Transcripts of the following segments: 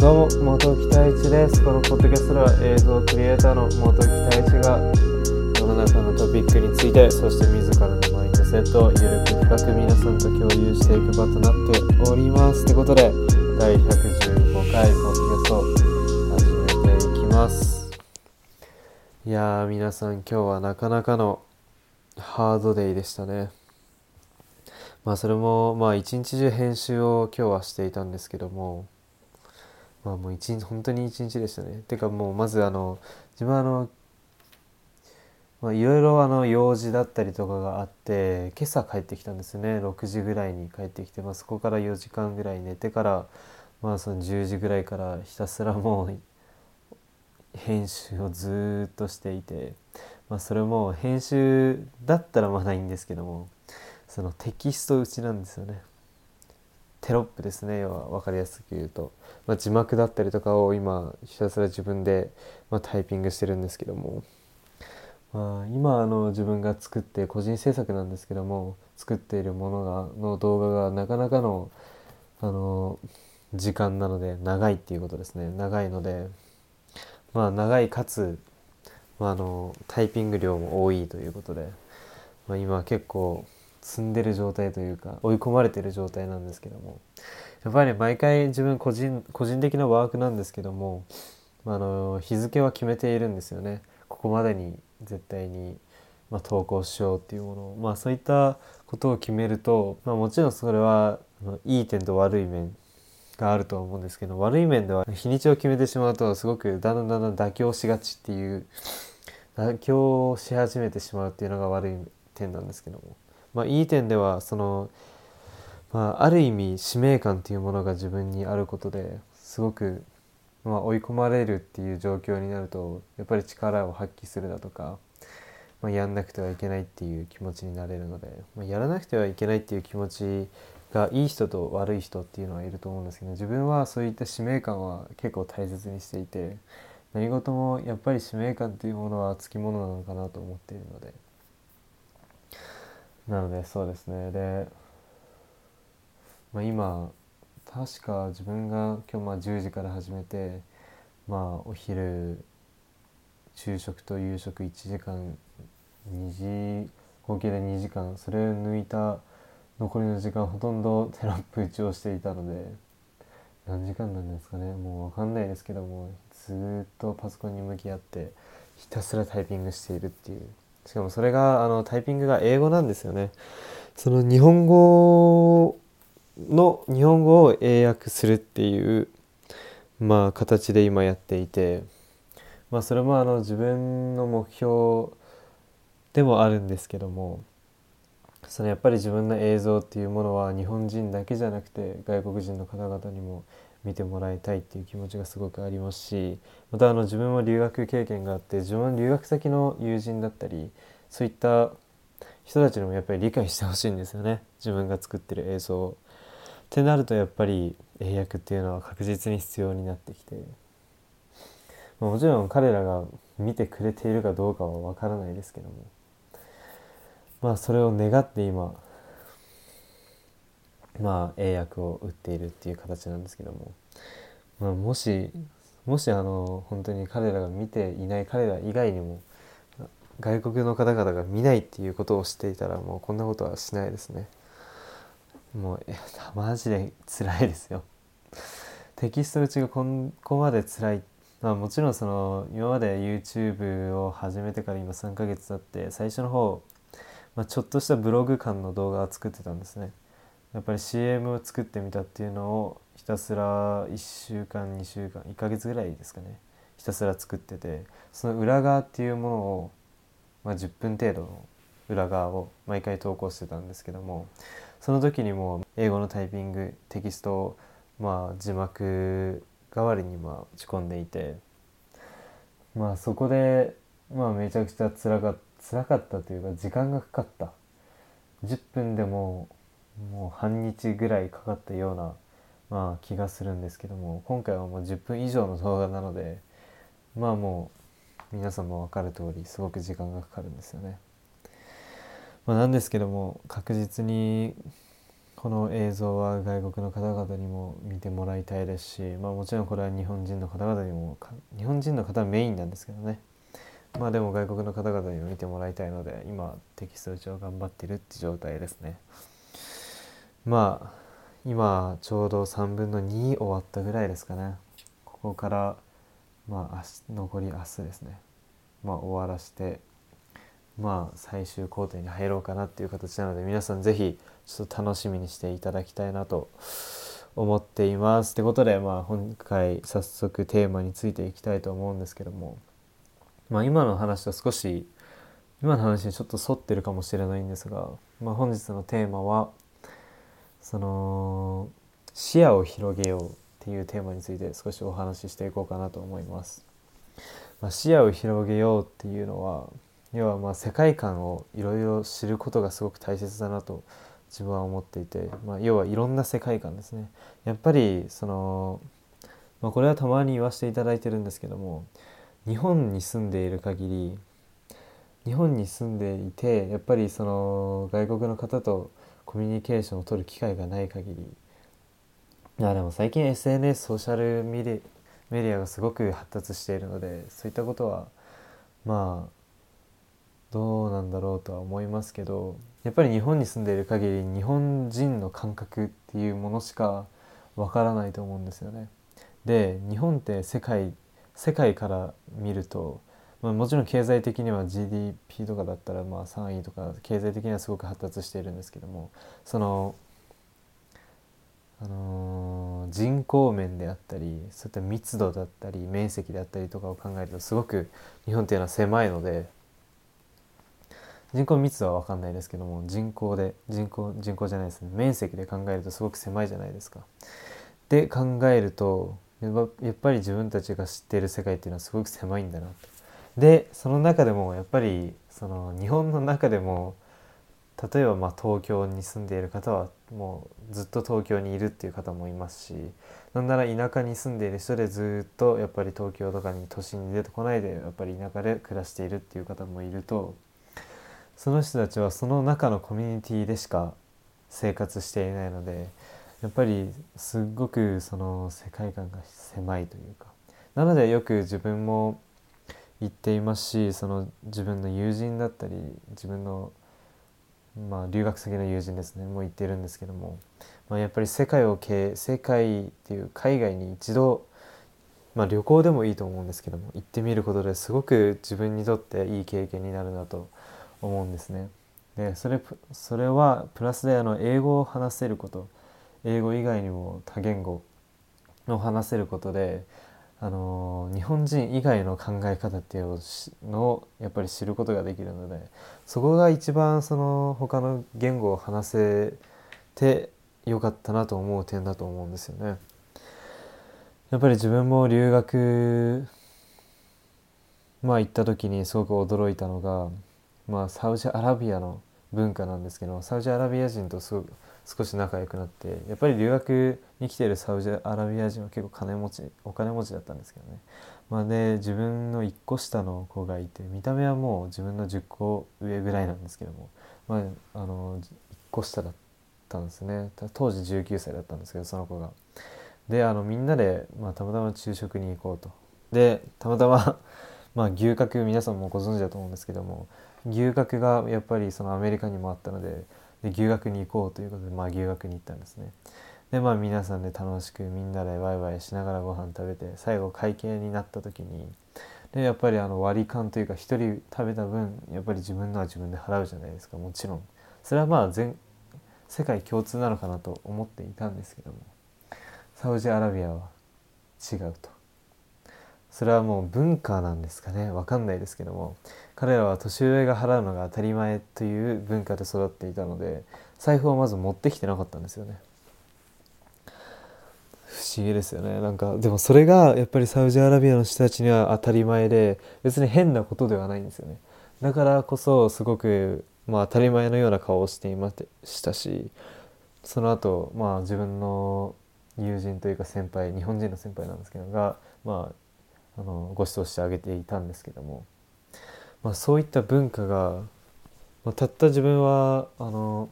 どうも元木太一です。このポッドキャストは映像クリエイターの元木太一が世の中のトピックについてそして自らのマインドセットをゆるく深く皆さんと共有していく場となっております。ということで第115回ポッドキャスト始めていきます。いやー皆さん今日はなかなかのハードデイでしたね。まあそれもまあ一日中編集を今日はしていたんですけどもまあもう一日本当に一日でしたね。てかもうまずあの自分はあのまあいろいろあの用事だったりとかがあって今朝帰ってきたんですね。6時ぐらいに帰ってきて、まあ、そこから4時間ぐらい寝てからまあその10時ぐらいからひたすらもう編集をずっとしていて、まあ、それも編集だったらまだいいんですけどもそのテキスト打ちなんですよね。テロップですね。要は分かりやすく言うと、まあ、字幕だったりとかを今ひたすら自分で、まあ、タイピングしてるんですけども、まあ、今あの自分が作って個人制作なんですけども作っているものがの動画がなかなかのあの時間なので長いっていうことですね。長いのでまあ長いかつ、まあ、あのタイピング量も多いということで、まあ、今結構積んでる状態というか追い込まれてる状態なんですけども。やっぱり毎回自分個人個人的なワークなんですけどもあの日付は決めているんですよね。ここまでに絶対に、まあ、投稿しようっていうものを。まあそういったことを決めると、まあ、もちろんそれはいい点と悪い面があるとは思うんですけど悪い面では日にちを決めてしまうとすごくだんだんだんだん妥協しがちっていう妥協し始めてしまうっていうのが悪い点なんですけども。まあ、いい点ではその、まあ、ある意味使命感っていうものが自分にあることですごく、まあ、追い込まれるっていう状況になるとやっぱり力を発揮するだとか、まあ、やんなくてはいけないっていう気持ちになれるので、まあ、やらなくてはいけないっていう気持ちがいい人と悪い人っていうのはいると思うんですけど自分はそういった使命感は結構大切にしていて何事もやっぱり使命感っていうものはつきものなのかなと思っているので。なのでそうですね。で、まあ、今確か自分が今日まあ10時から始めてまあお昼昼食と夕食1時間2時合計で2時間それを抜いた残りの時間ほとんどテロップ打ちをしていたので何時間なんですかね。もう分かんないですけどもずっとパソコンに向き合ってひたすらタイピングしているっていう。しかもそれがあのタイピングが英語なんですよね。その日本語の日本語を英訳するっていうまあ形で今やっていて、まあ、それもあの自分の目標でもあるんですけどもそのやっぱり自分の映像っていうものは日本人だけじゃなくて外国人の方々にも見てもらいたいっていう気持ちがすごくありますしまたあの自分も留学経験があって自分は留学先の友人だったりそういった人たちにもやっぱり理解してほしいんですよね。自分が作ってる映像を。ってなるとやっぱり英訳っていうのは確実に必要になってきて、まあ、もちろん彼らが見てくれているかどうかは分からないですけども。まあそれを願って今まあ、英訳を売っているっていう形なんですけども、まあ、もしもしあの本当に彼らが見ていない彼ら以外にも外国の方々が見ないっていうことをしていたらもうこんなことはしないですね。もうマジで辛いですよ。テキスト打ちがここまで辛い。まあもちろんその今まで YouTube を始めてから今3ヶ月経って最初の方、まあ、ちょっとしたブログ感の動画を作ってたんですね。やっぱり CM を作ってみたっていうのをひたすら1週間2週間1ヶ月ぐらいですかね。ひたすら作っててその裏側っていうものを、まあ、10分程度の裏側を毎回投稿してたんですけどもその時にも英語のタイピングテキストをまあ字幕代わりにまあ打ち込んでいてまあそこでまあめちゃくちゃ辛かった辛かったというか時間がかかった。10分でももう半日ぐらいかかったような、まあ、気がするんですけども今回はもう10分以上の動画なのでまあもう皆さんも分かる通りすごく時間がかかるんですよね。まあ、なんですけども確実にこの映像は外国の方々にも見てもらいたいですし、まあ、もちろんこれは日本人の方々にも日本人の方はメインなんですけどねまあでも外国の方々にも見てもらいたいので今テキスト打ちを頑張ってるって状態ですねまあ今ちょうど3分の2終わったぐらいですかね。ここからまあ残り明日ですね。まあ終わらせてまあ最終工程に入ろうかなっていう形なので皆さん是非ちょっと楽しみにしていただきたいなと思っています。ってことで、まあ、今回早速テーマについていきたいと思うんですけども、まあ、今の話と少し今の話にちょっと沿ってるかもしれないんですが、まあ、本日のテーマはその視野を広げようっていうテーマについて少しお話ししていこうかなと思います。まあ、視野を広げようっていうのは要はまあ世界観をいろいろ知ることがすごく大切だなと自分は思っていて、まあ、要はいろんな世界観ですねやっぱりその、まあ、これはたまに言わせていただいてるんですけども日本に住んでいる限り日本に住んでいてやっぱりその外国の方とコミュニケーションを取る機会がない限りいやでも最近 SNS ソーシャルメディアがすごく発達しているのでそういったことはまあどうなんだろうとは思いますけどやっぱり日本に住んでいる限り日本人の感覚っていうものしかわからないと思うんですよね。で日本って世界世界から見ると、まあ、もちろん経済的には GDP とかだったらまあ3位とか経済的にはすごく発達しているんですけどもその、あのー、人口面であったりそういった密度だったり面積であったりとかを考えるとすごく日本っていうのは狭いので。人口密度は分かんないですけども人口で人口人口じゃないですね面積で考えるとすごく狭いじゃないですか。で考えるとやっぱり自分たちが知っている世界っていうのはすごく狭いんだなと。でその中でもやっぱりその日本の中でも例えばまあ東京に住んでいる方はもうずっと東京にいるっていう方もいますしなんなら田舎に住んでいる人でずっとやっぱり東京とかに都心に出てこないでやっぱり田舎で暮らしているっていう方もいるとその人たちはその中のコミュニティでしか生活していないのでやっぱりすっごくその世界観が狭いというかなのでよく自分も言っていますしその自分の友人だったり自分のまあ留学先の友人ですねも言ってるんですけども、まあ、やっぱり世界を経世界っていう海外に一度まあ旅行でもいいと思うんですけども行ってみることですごく自分にとっていい経験になるなと思うんですね。でそれそれはプラスであの英語を話せること英語以外にも多言語を話せることであの日本人以外の考え方っていうのをやっぱり知ることができるのでそこが一番その他の言語を話せてよかったなと思う点だと思うんですよね。やっぱり自分も留学まあ行った時にすごく驚いたのがまあ、サウジアラビアの文化なんですけどサウジアラビア人とすごく少し仲良くなってやっぱり留学に来てるサウジアラビア人は結構金持ちお金持ちだったんですけどね、まあ、で自分の1個下の子がいて見た目はもう自分の10個上ぐらいなんですけども、まあ、あの1個下だったんですね当時19歳だったんですけどその子が。であのみんなで、まあ、たまたま昼食に行こうと。でたまたま まあ牛角皆さんもご存知だと思うんですけども留学がやっぱりそのアメリカにもあったのでで留学に行こうということで、まあ、留学に行ったんですね。でまあ皆さんで楽しくみんなでワイワイしながらご飯食べて最後会計になった時にでやっぱりあの割り勘というか1人食べた分やっぱり自分のは自分で払うじゃないですかもちろん。それはまあ全世界共通なのかなと思っていたんですけども。サウジアラビアは違うと。それはもう文化なんですかね。分かんないですけども。彼らは年上が払うのが当たり前という文化で育っていたので財布をまず持ってきてなかったんですよね。不思議ですよね。なんかでもそれがやっぱりサウジアラビアの人たちには当たり前で別に変なことではないんですよね。だからこそすごくまあ当たり前のような顔をしていましたしその後まあ自分の友人というか先輩日本人の先輩なんですけどがまああのご馳走してあげていたんですけども、まあ、そういった文化がまあ、たった自分はあの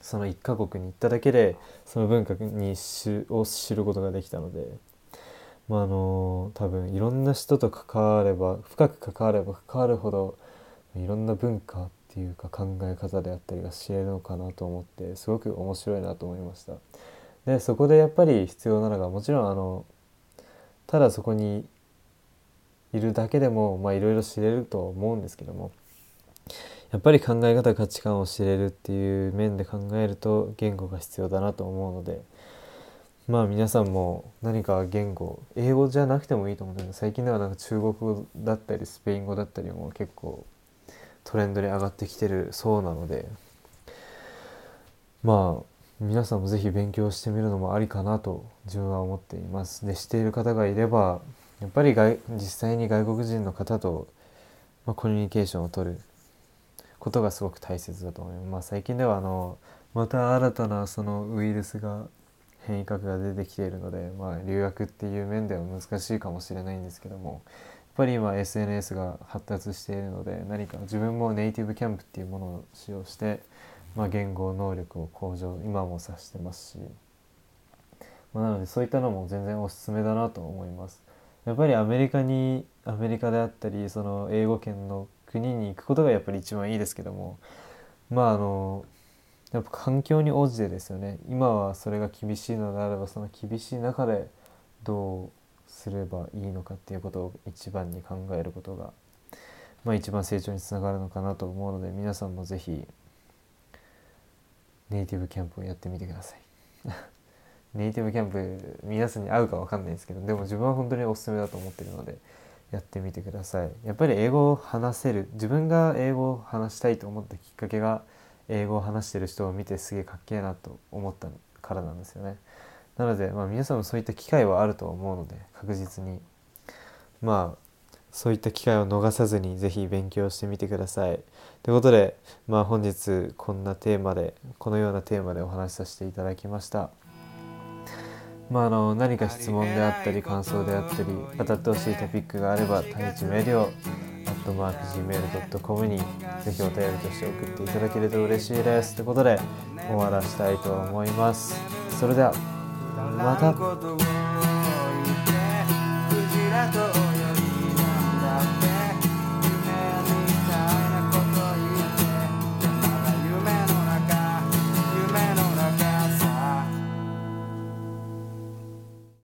その1カ国に行っただけでその文化にしを知ることができたので、まあ、あの多分いろんな人と関われば深く関われば関わるほどいろんな文化っていうか考え方であったりが知れるのかなと思ってすごく面白いなと思いました。でそこでやっぱり必要なのがもちろんあのただそこにいるだけでもいろいろ知れると思うんですけどもやっぱり考え方価値観を知れるっていう面で考えると言語が必要だなと思うのでまあ皆さんも何か言語英語じゃなくてもいいと思うんですけど最近ではなんか中国語だったりスペイン語だったりも結構トレンドに上がってきてるそうなのでまあ皆さんも是非勉強してみるのもありかなと自分は思っています。でしている方がいればやっぱり外実際に外国人の方と、まあ、コミュニケーションをとることがすごく大切だと思います。まあ、最近ではあのまた新たなそのウイルスが変異株が出てきているので、まあ、留学っていう面では難しいかもしれないんですけどもやっぱり今 SNS が発達しているので何か自分もネイティブキャンプっていうものを使用して、まあ、言語能力を向上今もさしてますし、まあ、なのでそういったのも全然おすすめだなと思います。やっぱりアメリカにアメリカであったりその英語圏の国に行くことがやっぱり一番いいですけどもまああのやっぱ環境に応じてですよね今はそれが厳しいのであればその厳しい中でどうすればいいのかっていうことを一番に考えることが、まあ、一番成長につながるのかなと思うので皆さんも是非ネイティブキャンプをやってみてください。ネイティブキャンプ皆さんに合うか分かんないですけどでも自分は本当におすすめだと思ってるのでやってみてくださいやっぱり英語を話せる自分が英語を話したいと思ったきっかけが英語を話してる人を見てすげえかっけえなと思ったからなんですよねなので、まあ、皆さんもそういった機会はあると思うので確実にまあそういった機会を逃さずにぜひ勉強してみてください。ということで、まあ、本日こんなテーマでこのようなテーマでお話しさせていただきました。まあ、あの何か質問であったり感想であったり当たってほしいトピックがあれば単一メディオアットマーク Gmail.com にぜひお便りとして送っていただけると嬉しいです。ということで終わらしたいと思います。それではまた。